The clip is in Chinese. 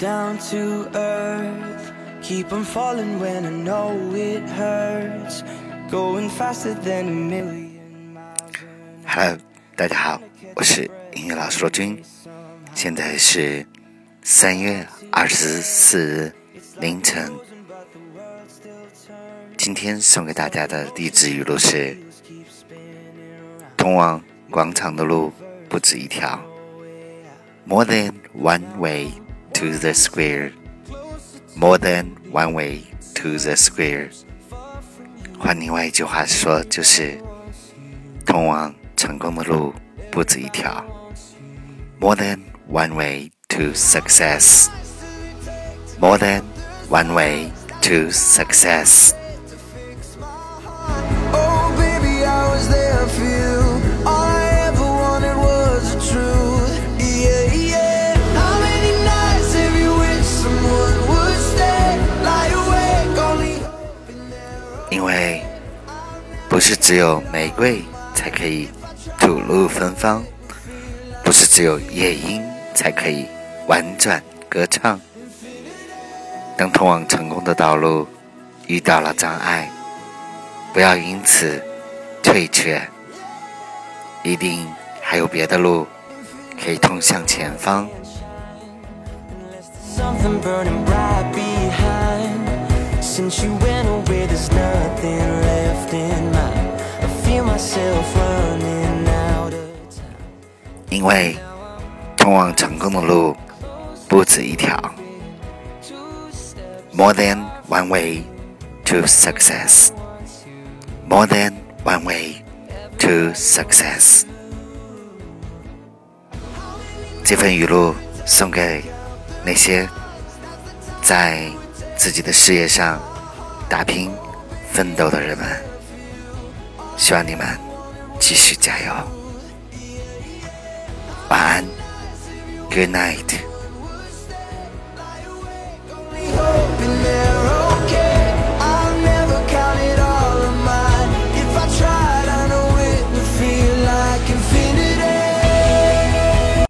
down to earth. Keep on falling when I know it hurts. Going faster than a million miles. Hello，大家好，我是音乐老师罗军，现在是三月二十四日凌晨。今天送给大家的励志语录是：通往广场的路不止一条，More than one way to the square. More than one way to the square. 换另外一句话说，就是通往成功的路不止一条。More than one way to success. More than one way to success. 因为不是只有玫瑰才可以吐露芬芳，不是只有夜莺才可以婉转歌唱。当通往成功的道路遇到了障碍，不要因此退却，一定还有别的路可以通向前方。something burning right behind. Since you went away, there's nothing left in mind. I feel myself running out of time. 因为通往成功的路不止一条，more than one way to success。more than one way to success。这份语录送给那些在自己的事业上打拼奋斗的人们，希望你们继续加油。晚安，Good night。